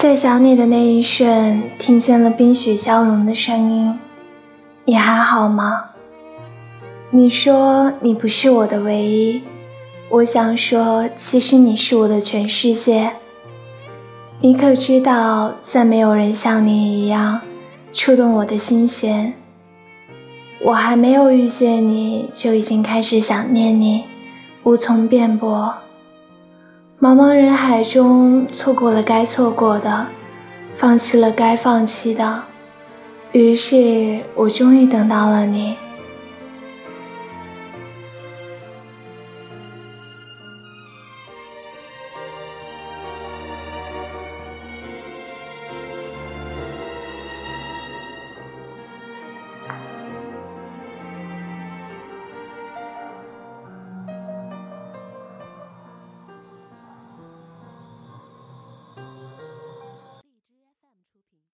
在想你的那一瞬，听见了冰雪消融的声音。你还好吗？你说你不是我的唯一，我想说，其实你是我的全世界。你可知道，再没有人像你一样触动我的心弦。我还没有遇见你，就已经开始想念你，无从辩驳。茫茫人海中，错过了该错过的，放弃了该放弃的，于是我终于等到了你。